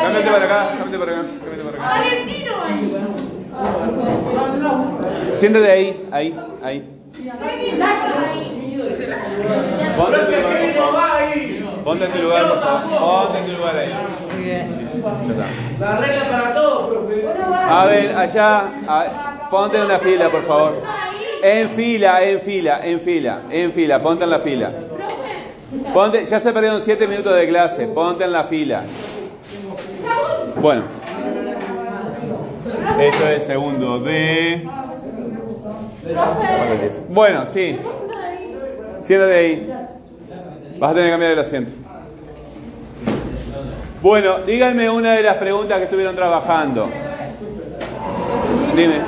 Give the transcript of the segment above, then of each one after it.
Cámbiate para acá, cámbiate para acá, cámbiate para acá. Siéntate ahí, ahí, ahí. Ponte en tu lugar. Ponte en tu lugar, por favor. Ponte en tu lugar ahí. La regla para todos, profe. A ver, allá, a- ponte en una fila, por favor. En fila, en fila, en fila, en fila, ponte en la fila. Ponte, ya se perdieron 7 minutos de clase, ponte en la fila. Bueno. Esto es segundo de... Bueno, sí. Siéntate ahí. Vas a tener que cambiar el asiento. Bueno, díganme una de las preguntas que estuvieron trabajando. Dime.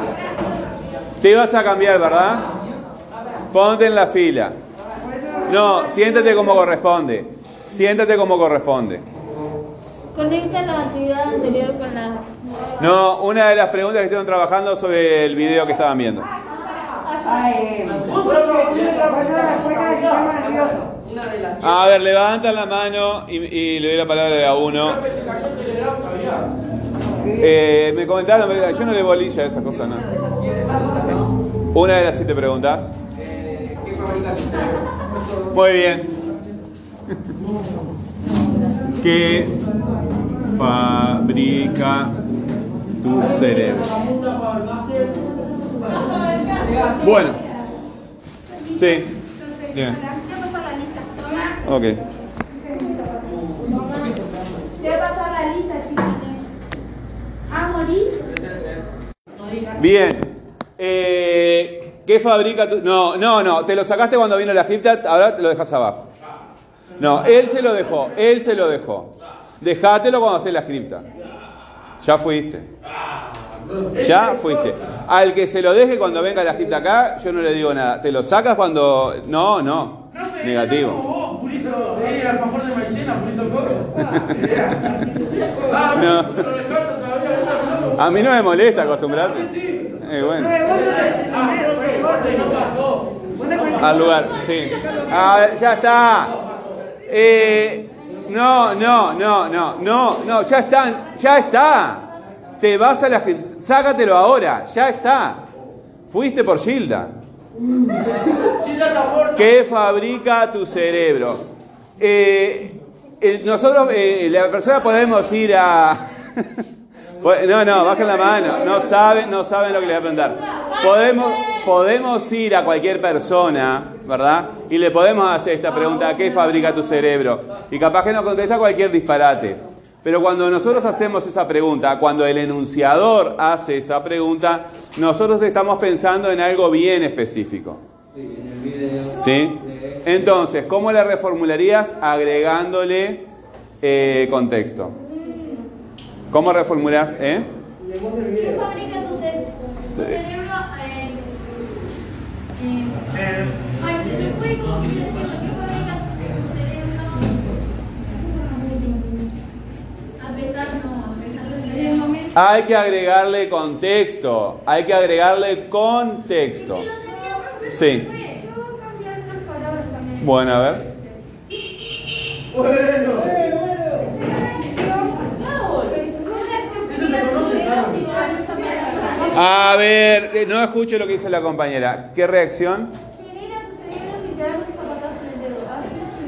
Te ibas a cambiar, ¿verdad? Ponte en la fila. No, siéntate como corresponde. Siéntate como corresponde. Conecta la actividad anterior con la. No, una de las preguntas que estuvieron trabajando sobre el video que estaban viendo. A ver, levantan la mano y, y le doy la palabra a uno. Eh, me comentaron, yo no le bolilla a esas cosas, ¿no? Una de las siete preguntas. ¿Qué fabrica tu Muy bien. ¿Qué fabrica tu cerebro? Bueno. Sí. Bien. Ok. Bien. Eh, ¿Qué fabrica tu.? No, no, no. Te lo sacaste cuando vino la cripta, ahora te lo dejas abajo. No, él se lo dejó. Él se lo dejó. Dejátelo cuando esté en la cripta. Ya fuiste. Ya fuiste. Al que se lo deje cuando venga la cripta acá, yo no le digo nada. Te lo sacas cuando. No, no. Negativo. A mí no me molesta acostumbrarte. Eh, bueno. Al lugar, sí. Ah, ya está. Eh, no, no, no, no, no, no, ya están, ya está. Te vas a la sácatelo ahora, ya está. Fuiste por Gilda. Está. ¿Qué fabrica tu cerebro? Eh, eh, nosotros, la persona podemos ir a... no, no, bajen la mano. No saben, no saben lo que les voy a preguntar. Podemos, podemos ir a cualquier persona, ¿verdad? Y le podemos hacer esta pregunta, ¿qué fabrica tu cerebro? Y capaz que nos contesta cualquier disparate. Pero cuando nosotros hacemos esa pregunta, cuando el enunciador hace esa pregunta, nosotros estamos pensando en algo bien específico. ¿Sí? Entonces, ¿cómo la reformularías? Agregándole eh, contexto. ¿Cómo reformulas? Eh? ¿Qué fabrica tu, ce- tu cerebro? Hay que agregarle contexto. Hay que agregarle contexto. Sí. Bueno, a ver. Bueno. A ver, no escucho lo que dice la compañera. ¿Qué reacción?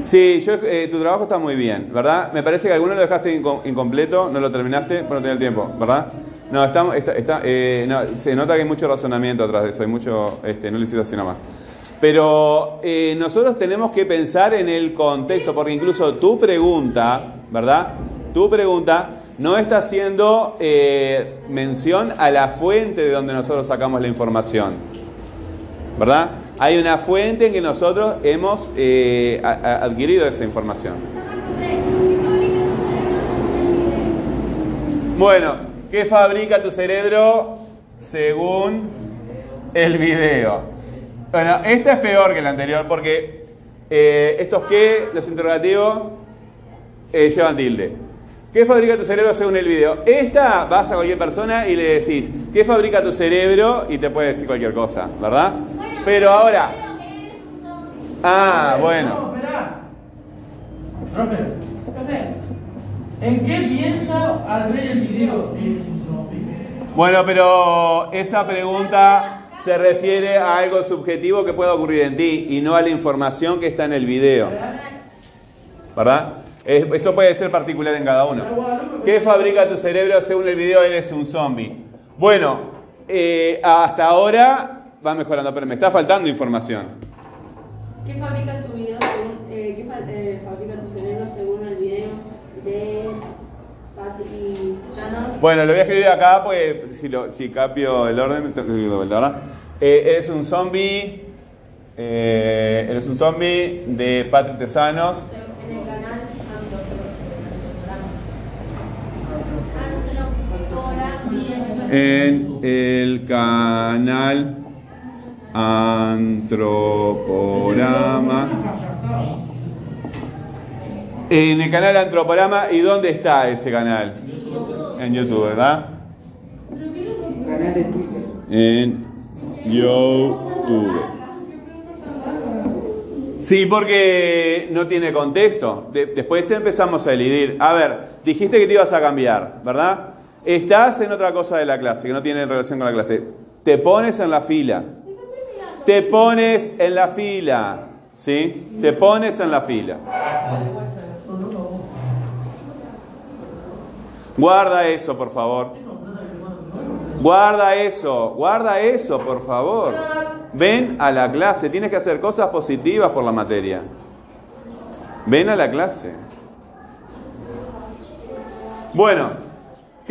Sí, yo, eh, tu trabajo está muy bien, ¿verdad? Me parece que alguno lo dejaste inco- incompleto, no lo terminaste, pero no tenía el tiempo, ¿verdad? No, estamos, está, está, eh, no, se nota que hay mucho razonamiento atrás de eso, hay mucho, este, no lo hiciste así nomás. Pero eh, nosotros tenemos que pensar en el contexto, porque incluso tu pregunta, ¿verdad? Tu pregunta no está haciendo eh, mención a la fuente de donde nosotros sacamos la información. ¿Verdad? Hay una fuente en que nosotros hemos eh, adquirido esa información. Bueno, ¿qué fabrica tu cerebro según el video? Bueno, esta es peor que la anterior porque eh, estos qué, los interrogativos, eh, llevan tilde. ¿Qué fabrica tu cerebro según el video? Esta vas a cualquier persona y le decís, ¿qué fabrica tu cerebro? Y te puede decir cualquier cosa, ¿verdad? Pero ahora, ah, bueno. Profe, ¿en qué piensa al ver el video? Eres un zombie. Bueno, pero esa pregunta se refiere a algo subjetivo que pueda ocurrir en ti y no a la información que está en el video. ¿Verdad? Es- Eso puede ser particular en cada uno. ¿Qué fabrica tu cerebro según el video? Eres un zombie. Bueno, eh, hasta ahora va mejorando, pero me está faltando información. ¿Qué fabrica tu video según, eh, qué fa- eh, fabrica tu cerebro según el video de Patrick Bueno, lo voy a escribir acá, pues si, lo, si cambio el orden, tengo que escribirlo de vuelta, ¿verdad? Eh, eres un zombie. eh, eres un zombie de Patrick Tesanos. en el canal Antropora. En el canal Antroporama. En el canal Antroporama. ¿Y dónde está ese canal? En YouTube, ¿verdad? En YouTube. Sí, porque no tiene contexto. De- después empezamos a elidir. A ver, dijiste que te ibas a cambiar, ¿verdad? Estás en otra cosa de la clase que no tiene relación con la clase. Te pones en la fila. Te pones en la fila. ¿Sí? Te pones en la fila. Guarda eso, por favor. Guarda eso, guarda eso, por favor. Ven a la clase, tienes que hacer cosas positivas por la materia. Ven a la clase. Bueno,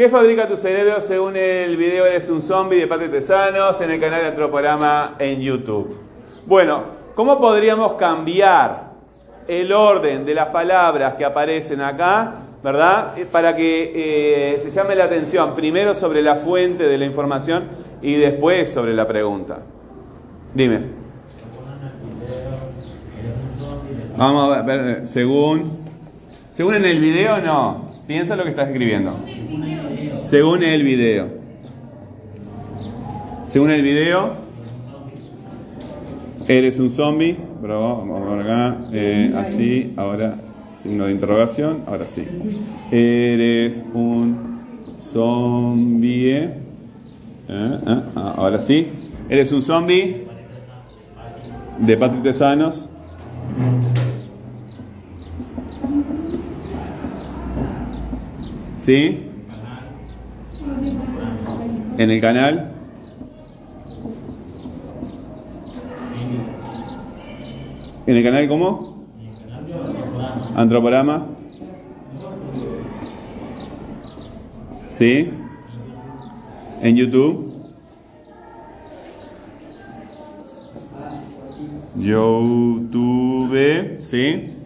¿qué fabrica tu cerebro según el video Eres un zombie de Patrick Tesanos en el canal Antroporama en YouTube? Bueno, ¿cómo podríamos cambiar el orden de las palabras que aparecen acá, ¿verdad? Eh, Para que eh, se llame la atención primero sobre la fuente de la información y después sobre la pregunta. Dime. Vamos a ver, ver, según... Según en el video, no. Piensa lo que estás escribiendo. Según el video. Según el video, eres un zombie. Bravo, vamos acá. Eh, así, ahora signo de interrogación. Ahora sí. Eres un zombie. Eh, eh, ah, ahora sí. Eres un zombie de Patrick Tesanos. ¿Sí? En el canal. ¿En el canal cómo? Antroporama. ¿Sí? En YouTube. YouTube, ¿sí?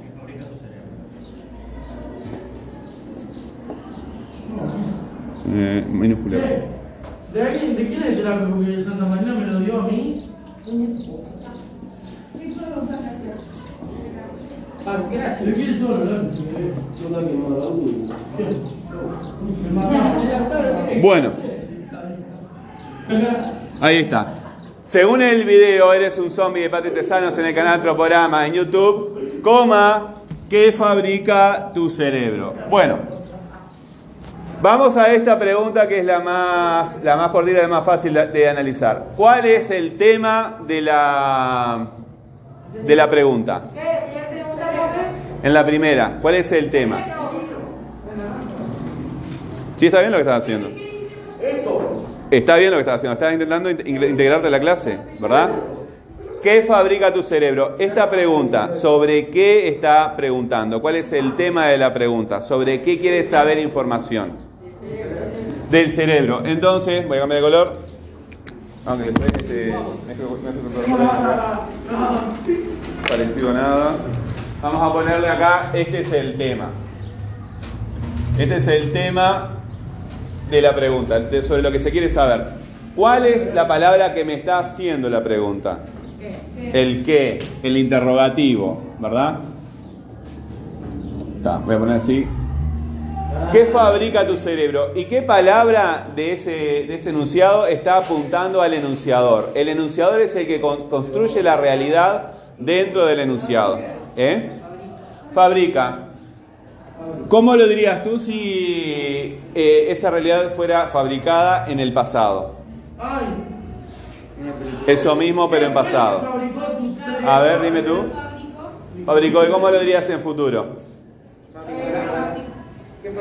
Eh, minúscula. ¿De alguien, de quién es el terapia? Porque Santa Marina me lo dio a mí. Gracias. ¿De quién es todo el Yo también me lo doy. Me Bueno, ahí está. Según el video, eres un zombie de Patrick Tesanos en el canal Antroporama en YouTube, coma, ¿qué fabrica tu cerebro? Bueno, vamos a esta pregunta que es la más, la más cortita y la más fácil de, de analizar. ¿Cuál es el tema de la, de la pregunta? En la primera, ¿cuál es el tema? ¿Sí está bien lo que estás haciendo? Esto. Está bien lo que estás haciendo, estás intentando in- integrarte a la clase, ¿verdad? ¿Qué fabrica tu cerebro? Esta pregunta, ¿sobre qué está preguntando? ¿Cuál es el tema de la pregunta? ¿Sobre qué quiere saber información? Del cerebro. Entonces, voy a cambiar de color. Aunque después este, parecido a nada. Vamos a ponerle acá, este es el tema. Este es el tema de la pregunta, sobre lo que se quiere saber. ¿Cuál es la palabra que me está haciendo la pregunta? El qué, el interrogativo, ¿verdad? Voy a poner así. ¿Qué fabrica tu cerebro? ¿Y qué palabra de ese, de ese enunciado está apuntando al enunciador? El enunciador es el que con- construye la realidad dentro del enunciado. ¿eh? Fabrica. ¿Cómo lo dirías tú si eh, esa realidad fuera fabricada en el pasado? Eso mismo, pero en pasado. A ver, dime tú. Fabricó, ¿y cómo lo dirías en futuro? ¿Qué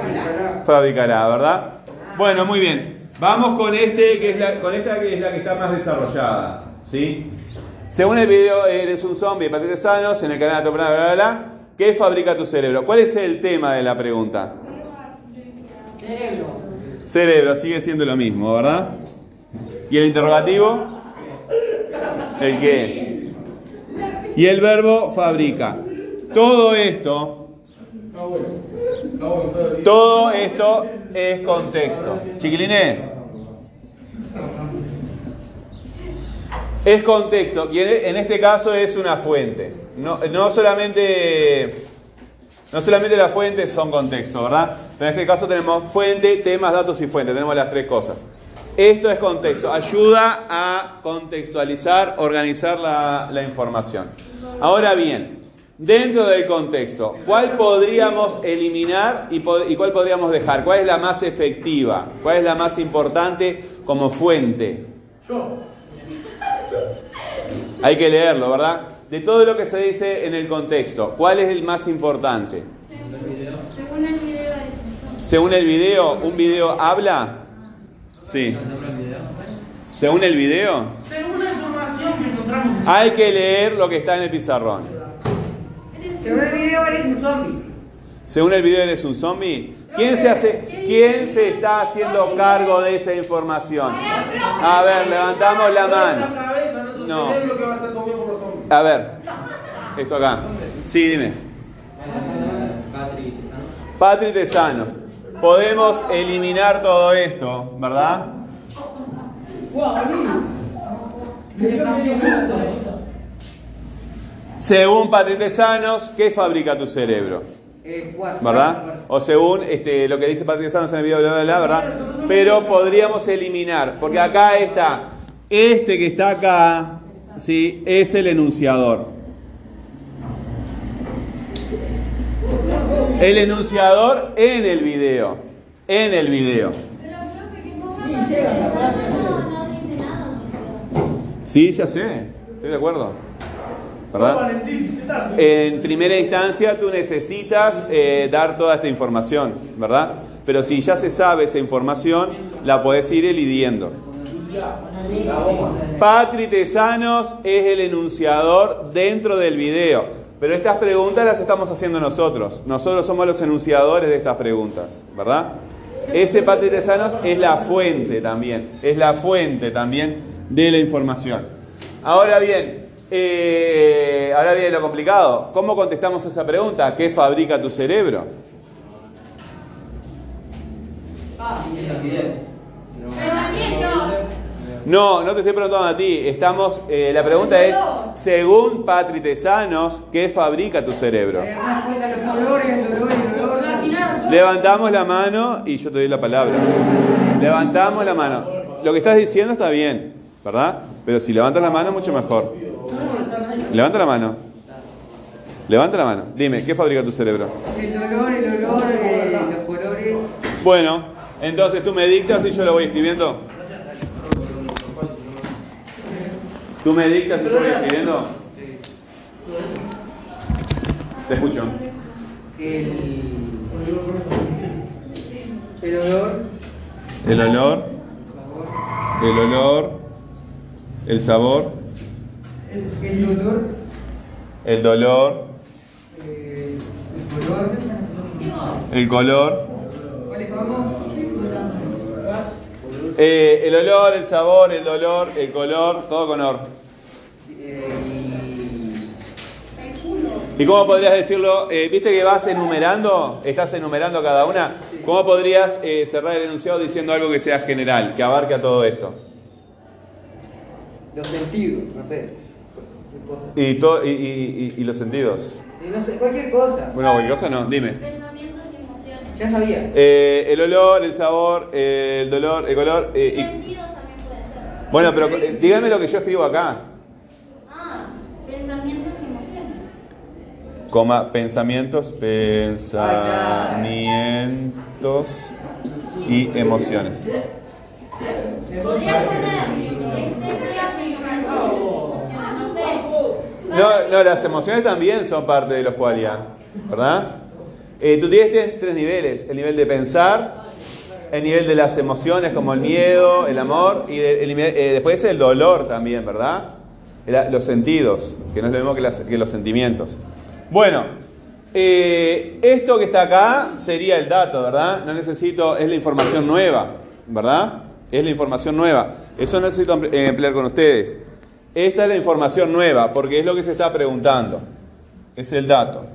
fabricará? ¿verdad? Bueno, muy bien. Vamos con este que es la, con esta que es la que está más desarrollada, ¿sí? Según el video, eres un zombie, patrientes sanos, en el canal de Topra, bla, bla, bla. ¿Qué fabrica tu cerebro? ¿Cuál es el tema de la pregunta? Cerebro, sigue siendo lo mismo, ¿verdad? ¿Y el interrogativo? ¿El qué? Y el verbo fabrica. Todo esto, Todo esto es contexto. Chiquilines. Es contexto, y en este caso es una fuente. No, no solamente, no solamente las fuentes son contexto, ¿verdad? Pero en este caso tenemos fuente, temas, datos y fuente. Tenemos las tres cosas. Esto es contexto, ayuda a contextualizar, organizar la información. Ahora bien, dentro del contexto, ¿cuál podríamos eliminar y, pod- y cuál podríamos dejar? ¿Cuál es la más efectiva? ¿Cuál es la más importante como fuente? Yo. Hay que leerlo, ¿verdad? De todo lo que se dice en el contexto, ¿cuál es el más importante? Según el video. Según el video, ¿un video habla? Sí. Según el video, Según la información que encontramos. hay que leer lo que está en el pizarrón. Según el video eres un zombie. Según el video, eres un zombie. ¿Quién se hace, quién se está haciendo cargo de esa información? A ver, levantamos la mano. No. A ver, esto acá. Sí, dime. Patri Tesanos. Podemos eliminar todo esto, ¿verdad? Según Patri Tesanos, ¿qué fabrica tu cerebro? Eh. ¿Verdad? O según este, lo que dice Patri Tesanos en el video, bla, bla, bla, ¿verdad? Pero podríamos eliminar, porque acá está, este que está acá, ¿sí? Es el enunciador. El enunciador en el video. En el video. Pero, profe, que ponga parte no, no dice nada. Sí, ya sé. Estoy de acuerdo. En primera instancia tú necesitas eh, dar toda esta información, ¿verdad? Pero si ya se sabe esa información, la podés ir elidiendo. Patri Tesanos es el enunciador dentro del video. Pero estas preguntas las estamos haciendo nosotros. Nosotros somos los enunciadores de estas preguntas, ¿verdad? Ese Patri Tesanos es la fuente también. Es la fuente también de la información. Ahora bien, eh, ahora viene lo complicado. ¿Cómo contestamos esa pregunta? ¿Qué fabrica tu cerebro? No, no te estoy preguntando a ti. Estamos, eh, la pregunta es, según Patri Tesanos, ¿qué fabrica tu cerebro? Levantamos la mano y yo te doy la palabra. Levantamos la mano. Lo que estás diciendo está bien, ¿verdad? Pero si levantas la mano, mucho mejor. Levanta la mano. Levanta la mano. Dime, ¿qué fabrica tu cerebro? El dolor, el olor, eh, los colores. Bueno, entonces tú me dictas y yo lo voy escribiendo. ¿Tú me dictas y yo voy escribiendo? Te escucho. El. El olor. El olor, el olor, el sabor, El dolor. el dolor, eh, el color. el color, ¿Cuáles vamos? eh, el olor, el sabor, el dolor, el color, todo con or. Eh, ¿Y cómo podrías decirlo? Eh, ¿Viste que vas enumerando? ¿Estás enumerando cada una? ¿Cómo podrías eh, cerrar el enunciado diciendo algo que sea general, que abarque a todo esto? los sentidos, no sé. Y, to- y, y- y- y los sentidos. No sé, cualquier cosa. Bueno, cualquier cosa no, dime. Pensamientos y emociones. Ya sabía. Eh, el olor, el sabor, eh, el dolor, el color. eh, y- Sentidos también puede ser. bueno, pero eh, dígame lo que yo escribo acá. Ah, pensamientos y emociones. coma, pensamientos, pensamientos y emociones. Podría poner No, no, las emociones también son parte de los qualia, ¿verdad? Eh, tú tienes tres, tres niveles, el nivel de pensar, el nivel de las emociones como el miedo, el amor, y de- el eh, después el dolor también, ¿verdad? Los sentidos, que no es lo mismo que, los sentimientos. Bueno, eh, esto que está acá sería el dato, ¿verdad? No necesito, es la información nueva, ¿verdad? Es la información nueva. Eso necesito eh, emplear con ustedes. Esta es la información nueva, porque es lo que se está preguntando. Es el dato.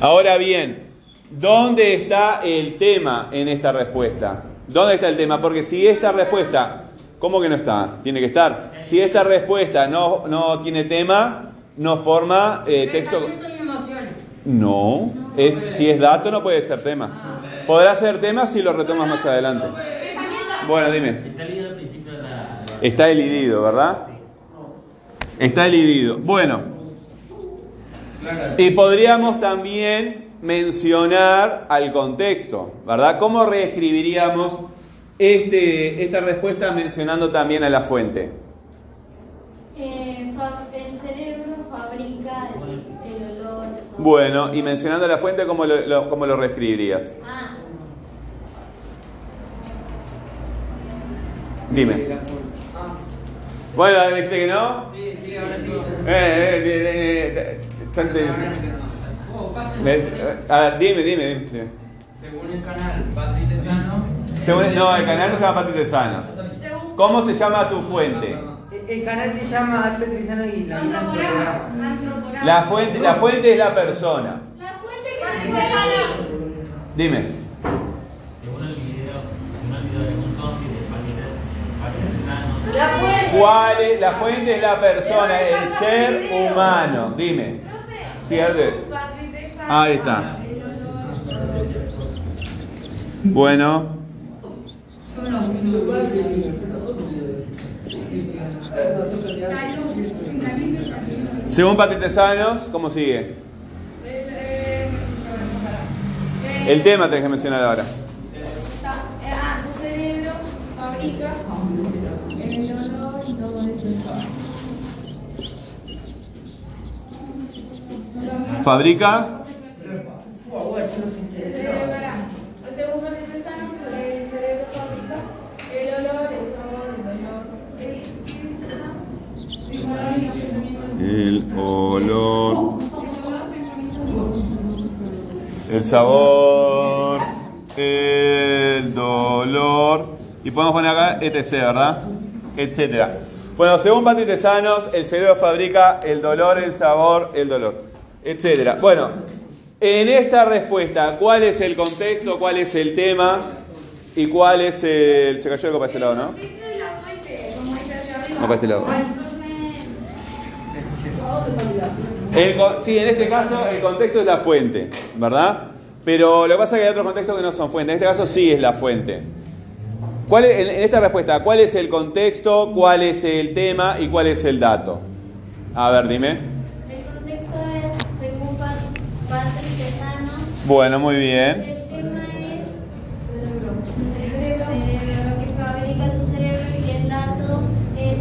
Ahora bien, ¿dónde está el tema en esta respuesta? ¿Dónde está el tema? Porque si esta respuesta, ¿cómo que no está? Tiene que estar. Si esta respuesta no, no tiene tema, no forma eh, texto. No, es, si es dato no puede ser tema. Podrá ser tema si lo retomas más adelante. Bueno, dime. Está elidido, ¿verdad? Está elidido. Bueno. Y podríamos también mencionar al contexto, ¿verdad? ¿Cómo reescribiríamos este, esta respuesta mencionando también a la fuente? Eh, el cerebro fabrica el, el olor. el. Bueno, y mencionando a la fuente, ¿cómo lo, lo- cómo lo reescribirías? Ah, Dime. Ah, Bueno, ¿me dijiste que no? sí, sí, ahora sí. Eh, eh, eh, eh, eh, eh, a ver, dime, dime, dime. Según el canal Patrick Según- no, el canal no se llama Patritesanos. según ¿Cómo se llama tu fuente? El- canal se llama Petrizano y la. La fuente, la fuente es la persona. La fuente que se. Dime. Según el video, según el video de un zombie de Patrick La fuente. ¿Cuál es? La fuente es la persona, el ser humano. Dime. Alde. Ahí está. Bueno. Según Patritesanos, ¿cómo sigue? El tema tenés que mencionar ahora. Ah, tu cerebro fabrica el olor y todo eso. Fabrica. El cerebro, pará. Según Patriciano, el cerebro fabrica el olor, el sabor, el dolor. Y podemos poner acá etc, ¿verdad? Etcétera. Bueno, según Patritesanos, el cerebro fabrica el dolor, el sabor, el dolor, etcétera. Bueno, en esta respuesta, ¿cuál es el contexto, cuál es el tema y cuál es el... Se cayó el copa de ese lado, ¿no? No, para este lado. El sí, en este caso el contexto es la fuente, ¿verdad? Pero lo que pasa es que hay otros contextos que no son fuentes. En este caso sí es la fuente. ¿Cuál es- en esta respuesta, ¿cuál es el contexto, cuál es el tema y cuál es el dato? A ver, dime. El contexto es, según Pat- Patrick Tesano, Bueno, muy bien. el tema es el cerebro, lo que fabrica tu cerebro y el dato es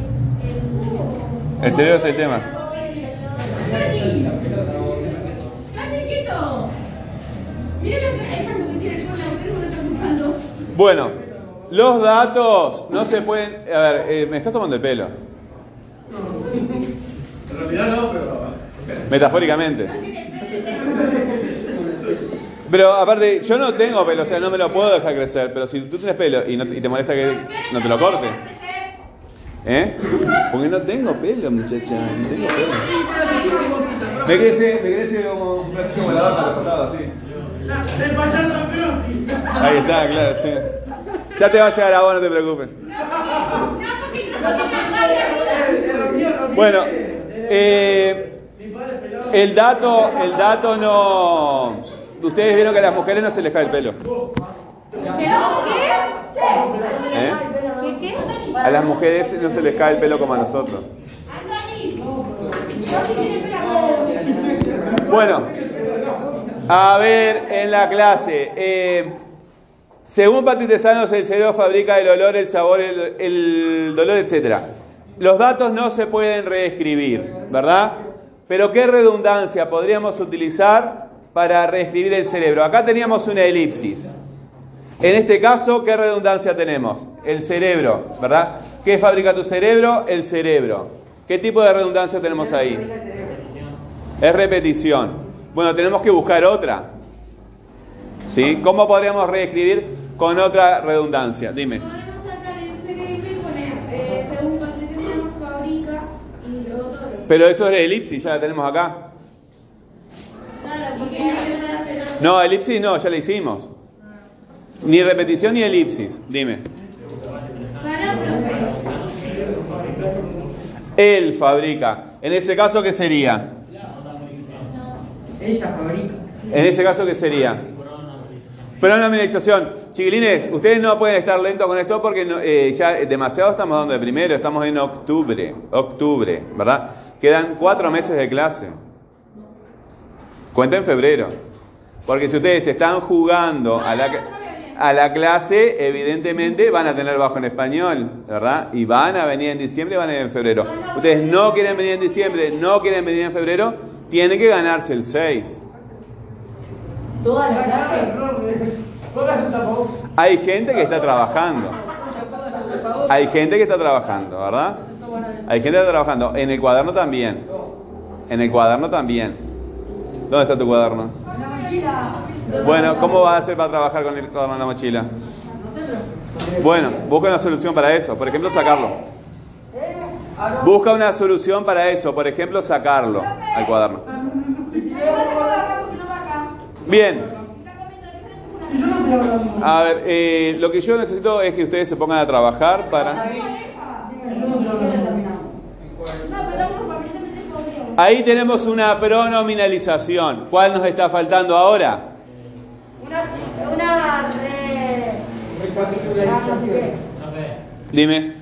el... El cerebro es el tema. Bueno, los datos no se pueden... A ver, eh, ¿me estás tomando el pelo? En realidad no, pero. Metafóricamente. Pero aparte, yo no tengo pelo, o sea, no me lo puedo dejar crecer. Pero si tú tienes pelo y, no- y te molesta que no te lo corte. ¿Eh? Porque no tengo pelo, muchacha. No tengo pelo. Me crece, me crece como los costados, así. Ahí está, claro, sí. Ya te va a llegar a vos, no te preocupes. Bueno, eh, el dato, el dato no. Ustedes vieron que a las mujeres no se les cae el pelo. ¿Eh? A las mujeres no se les cae el pelo como a nosotros. Bueno, a ver, en la clase. eh, según Patitesanos, el cerebro fabrica el olor, el sabor, el, el dolor, etc. Los datos no se pueden reescribir, ¿verdad? Pero ¿qué redundancia podríamos utilizar para reescribir el cerebro? Acá teníamos una elipsis. En este caso, ¿qué redundancia tenemos? El cerebro, ¿verdad? ¿Qué fabrica tu cerebro? El cerebro. ¿Qué tipo de redundancia tenemos ahí? Es repetición. Bueno, tenemos que buscar otra. ¿Sí? ¿Cómo podríamos reescribir con otra redundancia? Dime. Podemos sacar el cerebro y poner, según Patricia fabrica y luego todo. Pero eso es elipsis, ya la tenemos acá. Claro, porque no se puede hacer otra. No, elipsis no, ya la hicimos. Ni repetición ni elipsis. Dime. Él fabrica. En ese caso, ¿qué sería? Ella fabrica. En ese caso, ¿qué sería? Pronominalización. Chiquilines, ustedes no pueden estar lentos con esto porque no- eh, ya demasiado estamos dando de primero, estamos en octubre, octubre, ¿verdad? Quedan cuatro meses de clase. Cuenta en febrero. Porque si ustedes están jugando a la, a la clase, evidentemente van a tener bajo en español, ¿verdad? Y van a venir en diciembre, van a venir en febrero. Ustedes no quieren venir en diciembre, no quieren venir en febrero, tienen que ganarse el 6. Toda la clase. Póngase un tapabocas. Hay gente que está trabajando. Hay gente que está trabajando, ¿verdad? Hay gente que está trabajando. En el cuaderno también. En el cuaderno también. ¿Dónde está tu cuaderno? Bueno, ¿cómo vas a hacer para trabajar con el cuaderno en la mochila? Bueno, busca una solución para eso. Por ejemplo, sacarlo. Busca una solución para eso. Por ejemplo, sacarlo al cuaderno. Bien. A ver, eh, lo que yo necesito es que ustedes se pongan a trabajar para... Ahí tenemos una pronominalización. ¿Cuál nos está faltando ahora? Una, una re... Ah. Dime.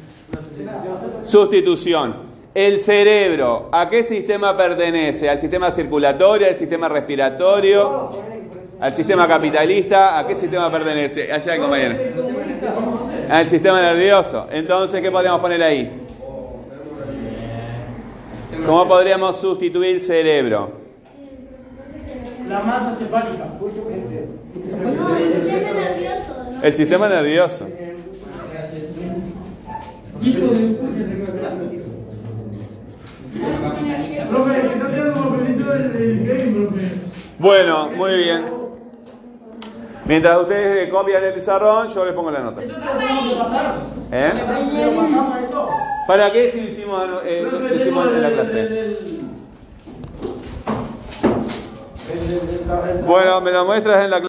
Sustitución. El cerebro, ¿a qué sistema pertenece? ¿Al sistema circulatorio, al sistema respiratorio, al sistema capitalista? ¿A qué sistema pertenece? Allá hay compañero. Al sistema nervioso. Entonces, ¿qué podríamos poner ahí? ¿Cómo podríamos sustituir cerebro? La masa cefálica. No, el sistema nervioso. ¿no? El sistema nervioso. Bueno, muy bien. Mientras ustedes copian el pizarrón, yo les pongo la nota. ¿Eh? ¿Para qué si lo hicimos, eh, hicimos en la clase? Bueno, me lo muestras en la clase.